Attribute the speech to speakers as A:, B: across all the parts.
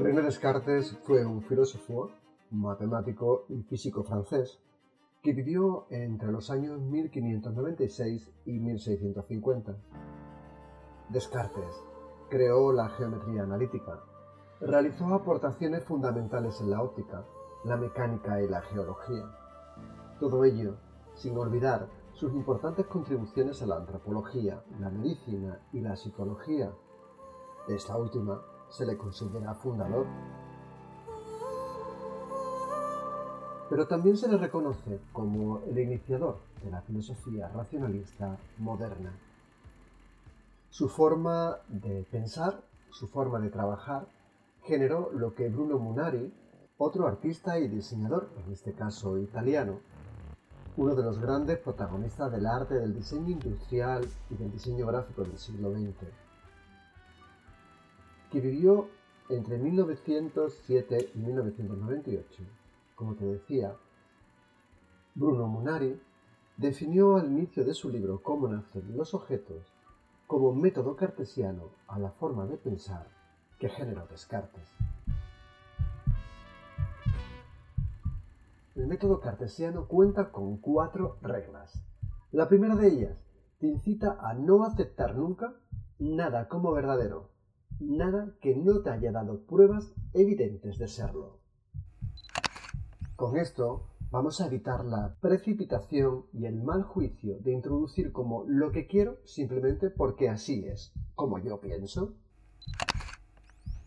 A: René Descartes fue un filósofo, matemático y físico francés que vivió entre los años 1596 y 1650. Descartes creó la geometría analítica, realizó aportaciones fundamentales en la óptica, la mecánica y la geología. Todo ello sin olvidar sus importantes contribuciones a la antropología, la medicina y la psicología. Esta última se le considera fundador. Pero también se le reconoce como el iniciador de la filosofía racionalista moderna. Su forma de pensar, su forma de trabajar, generó lo que Bruno Munari, otro artista y diseñador, en este caso italiano, uno de los grandes protagonistas del arte del diseño industrial y del diseño gráfico del siglo XX, que vivió entre 1907 y 1998. Como te decía, Bruno Munari definió al inicio de su libro Cómo nacen los objetos como método cartesiano a la forma de pensar que generó Descartes. El método cartesiano cuenta con cuatro reglas. La primera de ellas te incita a no aceptar nunca nada como verdadero, nada que no te haya dado pruebas evidentes de serlo. Con esto vamos a evitar la precipitación y el mal juicio de introducir como lo que quiero simplemente porque así es, como yo pienso.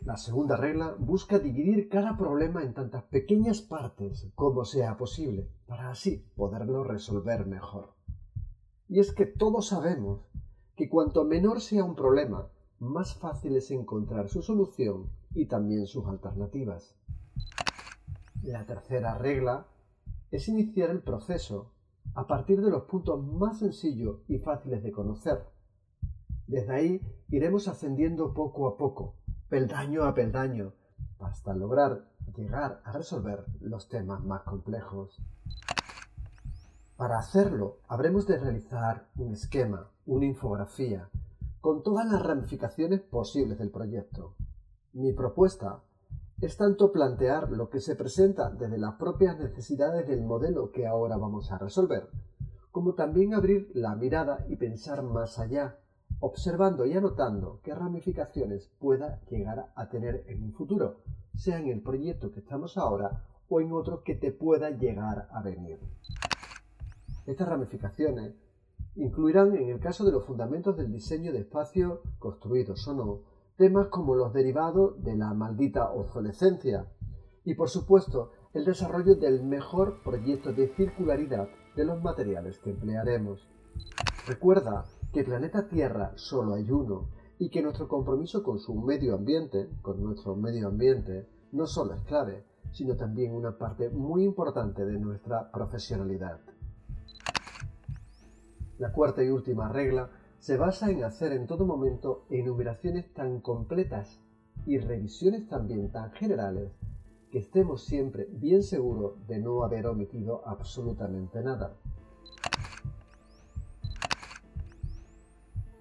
A: La segunda regla busca dividir cada problema en tantas pequeñas partes como sea posible, para así poderlo resolver mejor. Y es que todos sabemos que cuanto menor sea un problema, más fácil es encontrar su solución y también sus alternativas. La tercera regla es iniciar el proceso a partir de los puntos más sencillos y fáciles de conocer. Desde ahí iremos ascendiendo poco a poco, peldaño a peldaño, hasta lograr llegar a resolver los temas más complejos. Para hacerlo, habremos de realizar un esquema, una infografía, con todas las ramificaciones posibles del proyecto. Mi propuesta es tanto plantear lo que se presenta desde las propias necesidades del modelo que ahora vamos a resolver, como también abrir la mirada y pensar más allá, observando y anotando qué ramificaciones pueda llegar a tener en un futuro, sea en el proyecto que estamos ahora o en otro que te pueda llegar a venir. Estas ramificaciones incluirán, en el caso de los fundamentos del diseño de espacios construidos o no, temas como los derivados de la maldita obsolescencia y, por supuesto, el desarrollo del mejor proyecto de circularidad de los materiales que emplearemos. Recuerda que planeta Tierra solo hay uno y que nuestro compromiso con su medio ambiente, con nuestro medio ambiente, no solo es clave, sino también una parte muy importante de nuestra profesionalidad. La cuarta y última regla se basa en hacer en todo momento enumeraciones tan completas y revisiones también tan generales que estemos siempre bien seguros de no haber omitido absolutamente nada.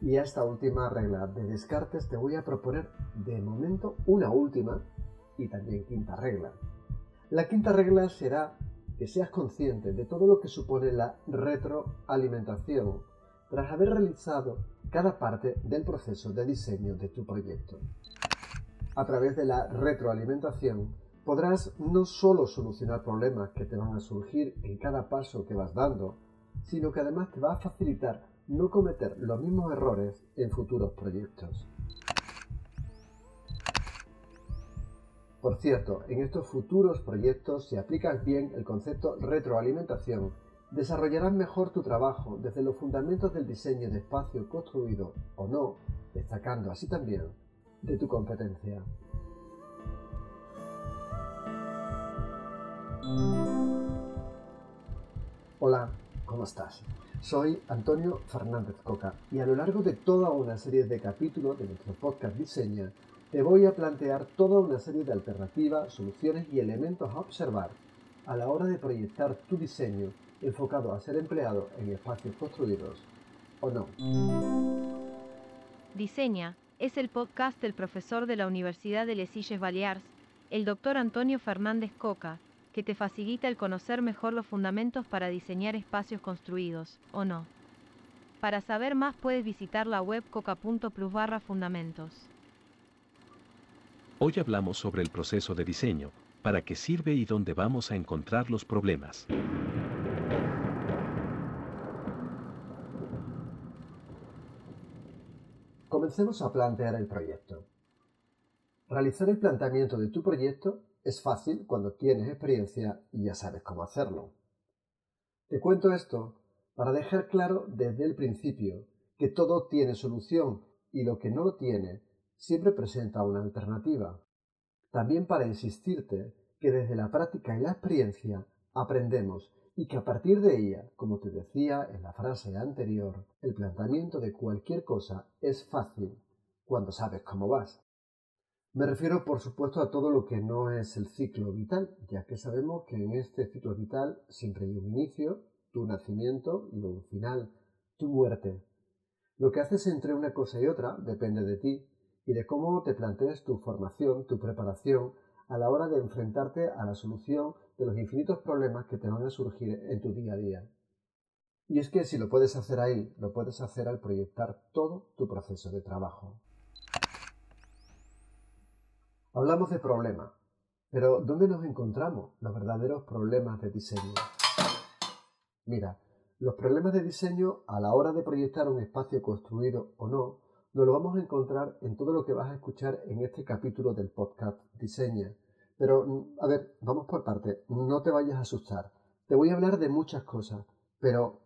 A: Y a esta última regla de Descartes te voy a proponer de momento una última y también quinta regla. La quinta regla será que seas consciente de todo lo que supone la retroalimentación tras haber realizado cada parte del proceso de diseño de tu proyecto. A través de la retroalimentación podrás no solo solucionar problemas que te van a surgir en cada paso que vas dando, sino que además te va a facilitar no cometer los mismos errores en futuros proyectos. Por cierto, en estos futuros proyectos, si aplicas bien el concepto retroalimentación, desarrollarás mejor tu trabajo desde los fundamentos del diseño de espacio construido o no, destacando así también de tu competencia. Hola, ¿cómo estás? Soy Antonio Fernández Coca y a lo largo de toda una serie de capítulos de nuestro podcast Diseña, te voy a plantear toda una serie de alternativas, soluciones y elementos a observar a la hora de proyectar tu diseño enfocado a ser empleado en espacios construidos o no.
B: Diseña es el podcast del profesor de la Universidad de Les Illes Balears, el doctor Antonio Fernández Coca, que te facilita el conocer mejor los fundamentos para diseñar espacios construidos, o no. Para saber más puedes visitar la web coca.plus barra fundamentos.
C: Hoy hablamos sobre el proceso de diseño, para qué sirve y dónde vamos a encontrar los problemas.
A: Comencemos a plantear el proyecto. Realizar el planteamiento de tu proyecto es fácil cuando tienes experiencia y ya sabes cómo hacerlo. Te cuento esto para dejar claro desde el principio que todo tiene solución y lo que no lo tiene siempre presenta una alternativa. También para insistirte que desde la práctica y la experiencia aprendemos y que a partir de ella, como te decía en la frase anterior, el planteamiento de cualquier cosa es fácil cuando sabes cómo vas. Me refiero, por supuesto, a todo lo que no es el ciclo vital, ya que sabemos que en este ciclo vital siempre hay un inicio, tu nacimiento y un final, tu muerte. Lo que haces entre una cosa y otra depende de ti y de cómo te plantees tu formación, tu preparación a la hora de enfrentarte a la solución de los infinitos problemas que te van a surgir en tu día a día. Y es que si lo puedes hacer ahí, lo puedes hacer al proyectar todo tu proceso de trabajo. Hablamos de problemas, pero ¿dónde nos encontramos los verdaderos problemas de diseño? Mira, los problemas de diseño a la hora de proyectar un espacio construido o no, nos lo vamos a encontrar en todo lo que vas a escuchar en este capítulo del podcast Diseña. Pero, mm, a ver, vamos por parte, no te vayas a asustar. Te voy a hablar de muchas cosas, pero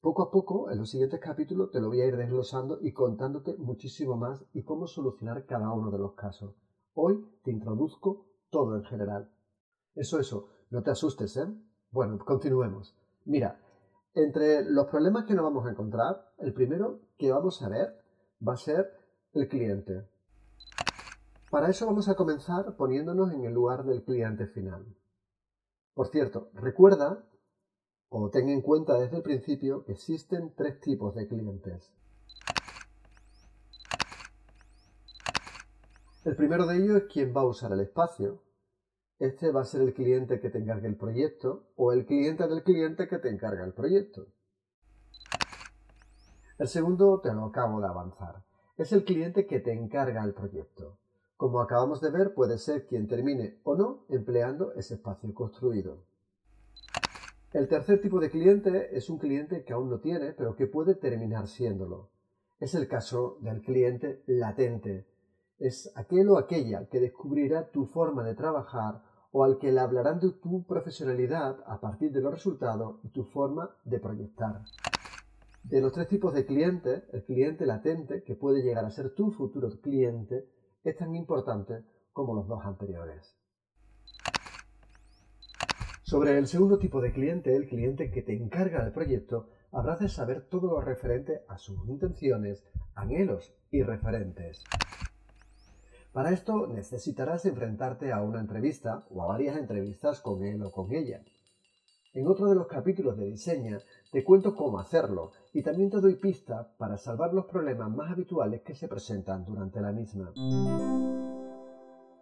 A: poco a poco, en los siguientes capítulos, te lo voy a ir desglosando y contándote muchísimo más y cómo solucionar cada uno de los casos. Hoy te introduzco todo en general. Eso, eso, no te asustes, ¿eh? Bueno, continuemos. Mira, entre los problemas que nos vamos a encontrar, el primero que vamos a ver va a ser el cliente. Para eso vamos a comenzar poniéndonos en el lugar del cliente final. Por cierto, recuerda o ten en cuenta desde el principio que existen tres tipos de clientes. El primero de ellos es quien va a usar el espacio, este va a ser el cliente que te encargue el proyecto o el cliente del cliente que te encarga el proyecto. El segundo te lo acabo de avanzar. Es el cliente que te encarga el proyecto. Como acabamos de ver, puede ser quien termine o no empleando ese espacio construido. El tercer tipo de cliente es un cliente que aún no tiene, pero que puede terminar siéndolo. Es el caso del cliente latente, es aquel o aquella que descubrirá tu forma de trabajar o al que le hablarán de tu profesionalidad a partir de los resultados y tu forma de proyectar. De los tres tipos de clientes, el cliente latente, que puede llegar a ser tu futuro cliente, es tan importante como los dos anteriores. Sobre el segundo tipo de cliente, el cliente que te encarga del proyecto, habrás de saber todo lo referente a sus intenciones, anhelos y referentes. Para esto necesitarás enfrentarte a una entrevista o a varias entrevistas con él o con ella. En otro de los capítulos de diseño te cuento cómo hacerlo y también te doy pistas para salvar los problemas más habituales que se presentan durante la misma.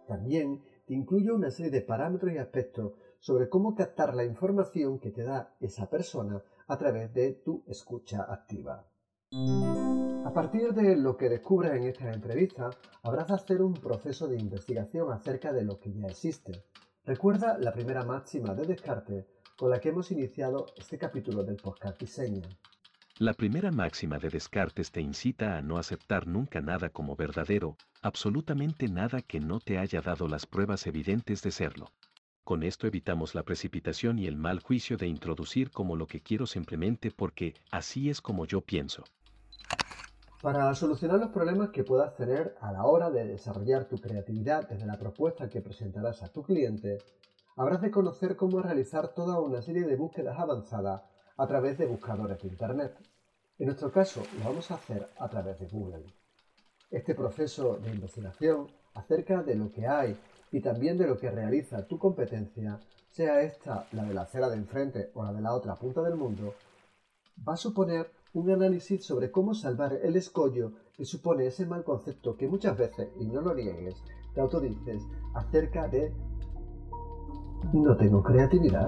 A: También te incluyo una serie de parámetros y aspectos sobre cómo captar la información que te da esa persona a través de tu escucha activa. A partir de lo que descubras en esta entrevista, habrás de hacer un proceso de investigación acerca de lo que ya existe. Recuerda la primera máxima de Descartes con la que hemos iniciado este capítulo del podcast Diseña.
C: La primera máxima de Descartes te incita a no aceptar nunca nada como verdadero, absolutamente nada que no te haya dado las pruebas evidentes de serlo. Con esto evitamos la precipitación y el mal juicio de introducir como lo que quiero simplemente porque así es como yo pienso.
A: Para solucionar los problemas que puedas tener a la hora de desarrollar tu creatividad desde la propuesta que presentarás a tu cliente, habrás de conocer cómo realizar toda una serie de búsquedas avanzadas a través de buscadores de Internet. En nuestro caso, lo vamos a hacer a través de Google. Este proceso de investigación acerca de lo que hay y también de lo que realiza tu competencia, sea esta la de la acera de enfrente o la de la otra punta del mundo, va a suponer un análisis sobre cómo salvar el escollo que supone ese mal concepto que muchas veces, y no lo niegues, te autodices acerca de no tengo creatividad.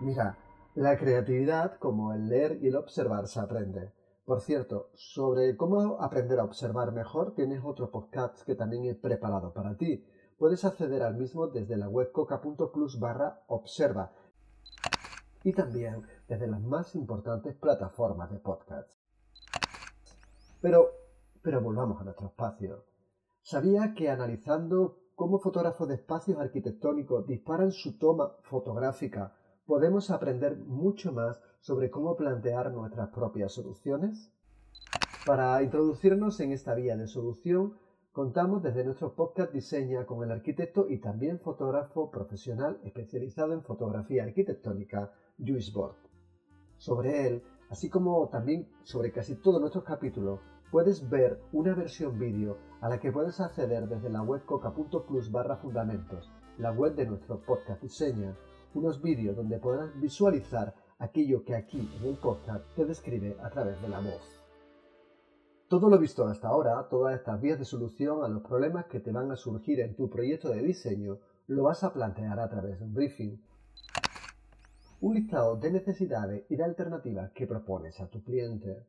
A: Mira, la creatividad, como el leer y el observar, se aprende. Por cierto, sobre cómo aprender a observar mejor, tienes otro podcast que también he preparado para ti. Puedes acceder al mismo desde la web coca.plus barra observa y también desde las más importantes plataformas de podcast. Pero, pero volvamos a nuestro espacio. ¿Sabía que analizando cómo fotógrafos de espacios arquitectónicos disparan su toma fotográfica, podemos aprender mucho más sobre cómo plantear nuestras propias soluciones? Para introducirnos en esta vía de solución, contamos desde nuestro podcast Diseña con el arquitecto y también fotógrafo profesional especializado en fotografía arquitectónica, Luis Bord. Sobre él, así como también sobre casi todos nuestros capítulos, puedes ver una versión vídeo a la que puedes acceder desde la web coca.plus barra fundamentos, la web de nuestro podcast Diseña, unos vídeos donde podrás visualizar aquello que aquí en el podcast te describe a través de la voz. Todo lo visto hasta ahora, todas estas vías de solución a los problemas que te van a surgir en tu proyecto de diseño, lo vas a plantear a través de un briefing. Un listado de necesidades y de alternativas que propones a tu cliente.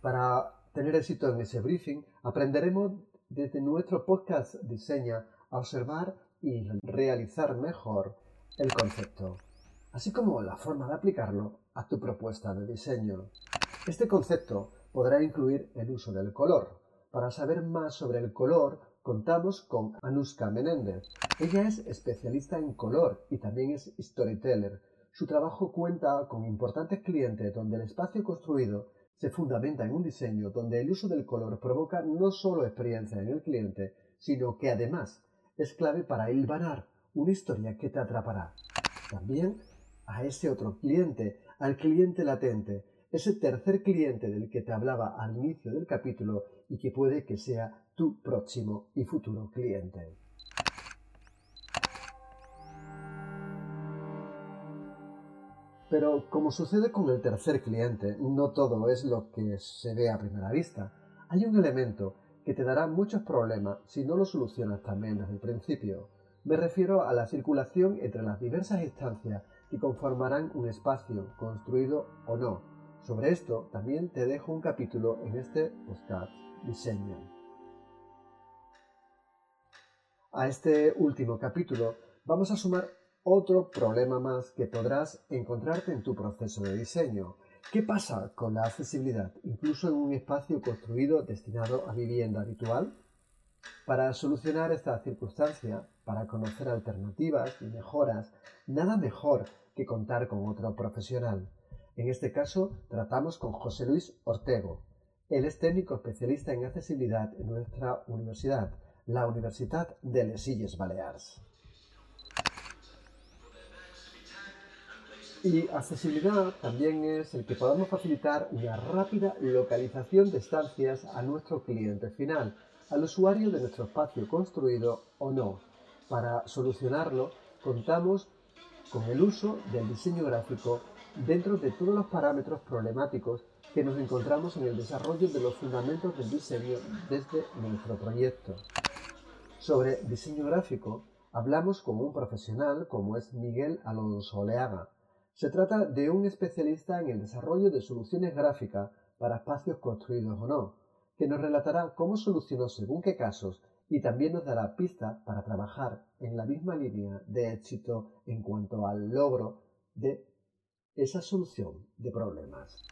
A: Para tener éxito en ese briefing, aprenderemos desde nuestro podcast Diseña a observar y realizar mejor el concepto, así como la forma de aplicarlo a tu propuesta de diseño. Este concepto podrá incluir el uso del color. Para saber más sobre el color, contamos con Anuska Menéndez. Ella es especialista en color y también es storyteller. Su trabajo cuenta con importantes clientes donde el espacio construido se fundamenta en un diseño donde el uso del color provoca no solo experiencia en el cliente, sino que además es clave para hilvanar una historia que te atrapará. También a ese otro cliente, al cliente latente, ese tercer cliente del que te hablaba al inicio del capítulo y que puede que sea tu próximo y futuro cliente. Pero como sucede con el tercer cliente, no todo es lo que se ve a primera vista. Hay un elemento que te dará muchos problemas si no lo solucionas también desde el principio. Me refiero a la circulación entre las diversas instancias que conformarán un espacio, construido o no. Sobre esto también te dejo un capítulo en este podcast Diseño. A este último capítulo vamos a sumar otro problema más que podrás encontrarte en tu proceso de diseño. ¿Qué pasa con la accesibilidad, incluso en un espacio construido destinado a vivienda habitual? Para solucionar esta circunstancia, para conocer alternativas y mejoras, nada mejor que contar con otro profesional. En este caso, tratamos con José Luis Ortego. Él es técnico especialista en accesibilidad en nuestra universidad, la Universidad de Les Illes Balears. Y accesibilidad también es el que podamos facilitar una rápida localización de estancias a nuestro cliente final, al usuario de nuestro espacio construido o no. Para solucionarlo, contamos con el uso del diseño gráfico dentro de todos los parámetros problemáticos que nos encontramos en el desarrollo de los fundamentos del diseño desde nuestro proyecto. Sobre diseño gráfico, hablamos con un profesional como es Miguel Alonso Oleaga, se trata de un especialista en el desarrollo de soluciones gráficas para espacios construidos o no, que nos relatará cómo solucionó según qué casos y también nos dará pistas para trabajar en la misma línea de éxito en cuanto al logro de esa solución de problemas.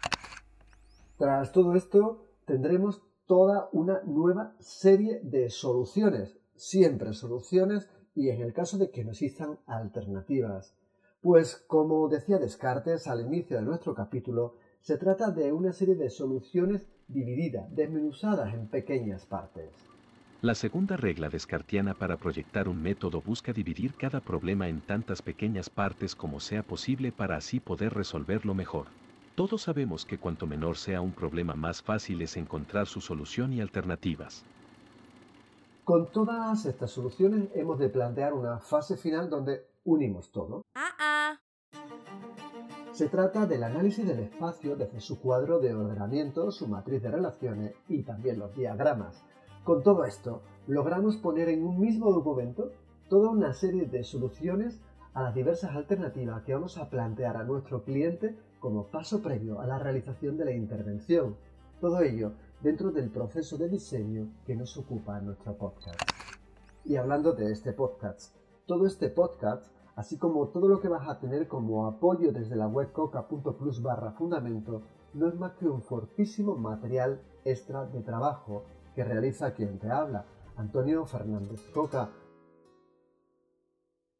A: Tras todo esto, tendremos toda una nueva serie de soluciones, siempre soluciones y en el caso de que no existan alternativas. Pues como decía Descartes al inicio de nuestro capítulo, se trata de una serie de soluciones divididas, desmenuzadas en pequeñas partes.
C: La segunda regla descartiana para proyectar un método busca dividir cada problema en tantas pequeñas partes como sea posible para así poder resolverlo mejor. Todos sabemos que cuanto menor sea un problema más fácil es encontrar su solución y alternativas.
A: Con todas estas soluciones hemos de plantear una fase final donde unimos todo. Se trata del análisis del espacio desde su cuadro de ordenamiento, su matriz de relaciones y también los diagramas. Con todo esto, logramos poner en un mismo documento toda una serie de soluciones a las diversas alternativas que vamos a plantear a nuestro cliente como paso previo a la realización de la intervención. Todo ello dentro del proceso de diseño que nos ocupa en nuestro podcast. Y hablando de este podcast, todo este podcast, así como todo lo que vas a tener como apoyo desde la web coca.plus barra fundamento, no es más que un fortísimo material extra de trabajo que realiza quien te habla, Antonio Fernández Coca,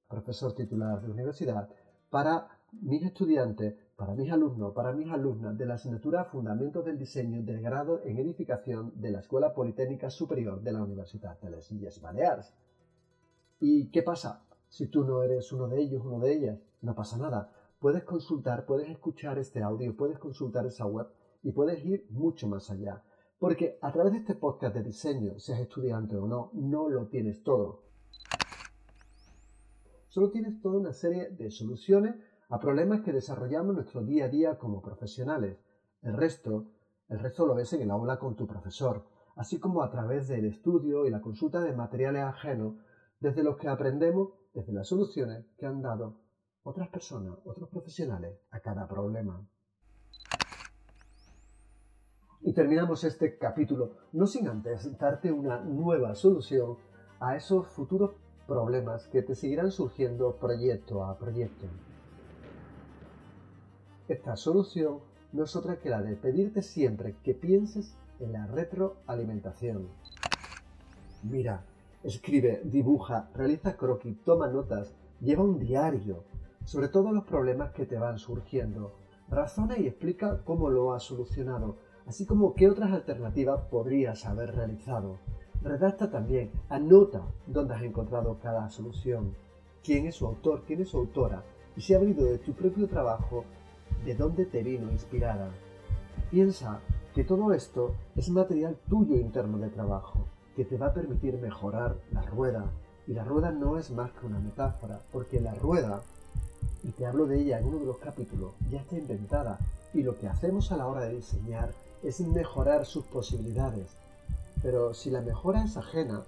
A: profesor titular de universidad, para mis estudiantes para mis alumnos, para mis alumnas de la asignatura Fundamentos del Diseño del grado en Edificación de la Escuela Politécnica Superior de la Universidad de las Islas Baleares. ¿Y qué pasa? Si tú no eres uno de ellos, uno de ellas, no pasa nada. Puedes consultar, puedes escuchar este audio, puedes consultar esa web y puedes ir mucho más allá. Porque a través de este podcast de diseño, seas estudiante o no, no lo tienes todo. Solo tienes toda una serie de soluciones a problemas que desarrollamos nuestro día a día como profesionales. El resto, el resto lo ves en el aula con tu profesor, así como a través del estudio y la consulta de materiales ajenos, desde los que aprendemos desde las soluciones que han dado otras personas, otros profesionales a cada problema. Y terminamos este capítulo no sin antes darte una nueva solución a esos futuros problemas que te seguirán surgiendo proyecto a proyecto. Esta solución no es otra que la de pedirte siempre que pienses en la retroalimentación. Mira, escribe, dibuja, realiza croquis, toma notas, lleva un diario sobre todos los problemas que te van surgiendo. Razona y explica cómo lo has solucionado, así como qué otras alternativas podrías haber realizado. Redacta también, anota dónde has encontrado cada solución, quién es su autor, quién es su autora, y si ha venido de tu propio trabajo de dónde te vino inspirada. Piensa que todo esto es material tuyo interno de trabajo, que te va a permitir mejorar la rueda. Y la rueda no es más que una metáfora, porque la rueda, y te hablo de ella en uno de los capítulos, ya está inventada. Y lo que hacemos a la hora de diseñar es mejorar sus posibilidades. Pero si la mejora es ajena,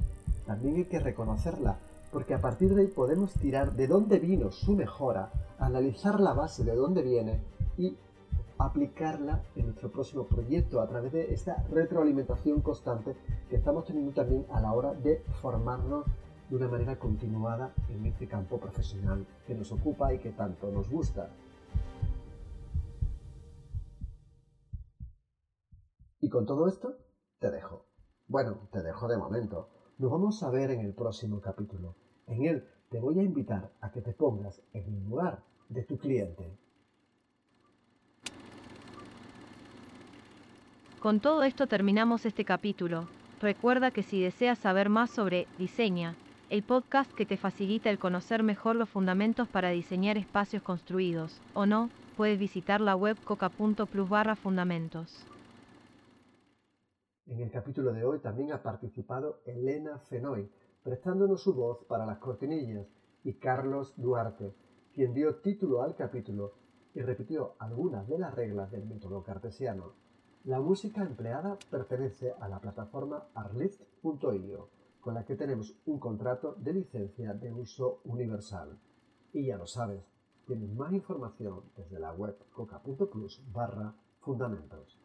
A: también hay que reconocerla, porque a partir de ahí podemos tirar de dónde vino su mejora, analizar la base de dónde viene y aplicarla en nuestro próximo proyecto a través de esta retroalimentación constante que estamos teniendo también a la hora de formarnos de una manera continuada en este campo profesional que nos ocupa y que tanto nos gusta. Y con todo esto, te dejo. Bueno, te dejo de momento. Nos vamos a ver en el próximo capítulo. En él te voy a invitar a que te pongas en el lugar de tu cliente
B: Con todo esto terminamos este capítulo. Recuerda que si deseas saber más sobre Diseña, el podcast que te facilita el conocer mejor los fundamentos para diseñar espacios construidos, o no, puedes visitar la web coca.plus barra fundamentos.
A: En el capítulo de hoy también ha participado Elena Fenoy, prestándonos su voz para las cortinillas, y Carlos Duarte, quien dio título al capítulo y repitió algunas de las reglas del método cartesiano. La música empleada pertenece a la plataforma arlift.io, con la que tenemos un contrato de licencia de uso universal. Y ya lo sabes, tienes más información desde la web coca.plus barra fundamentos.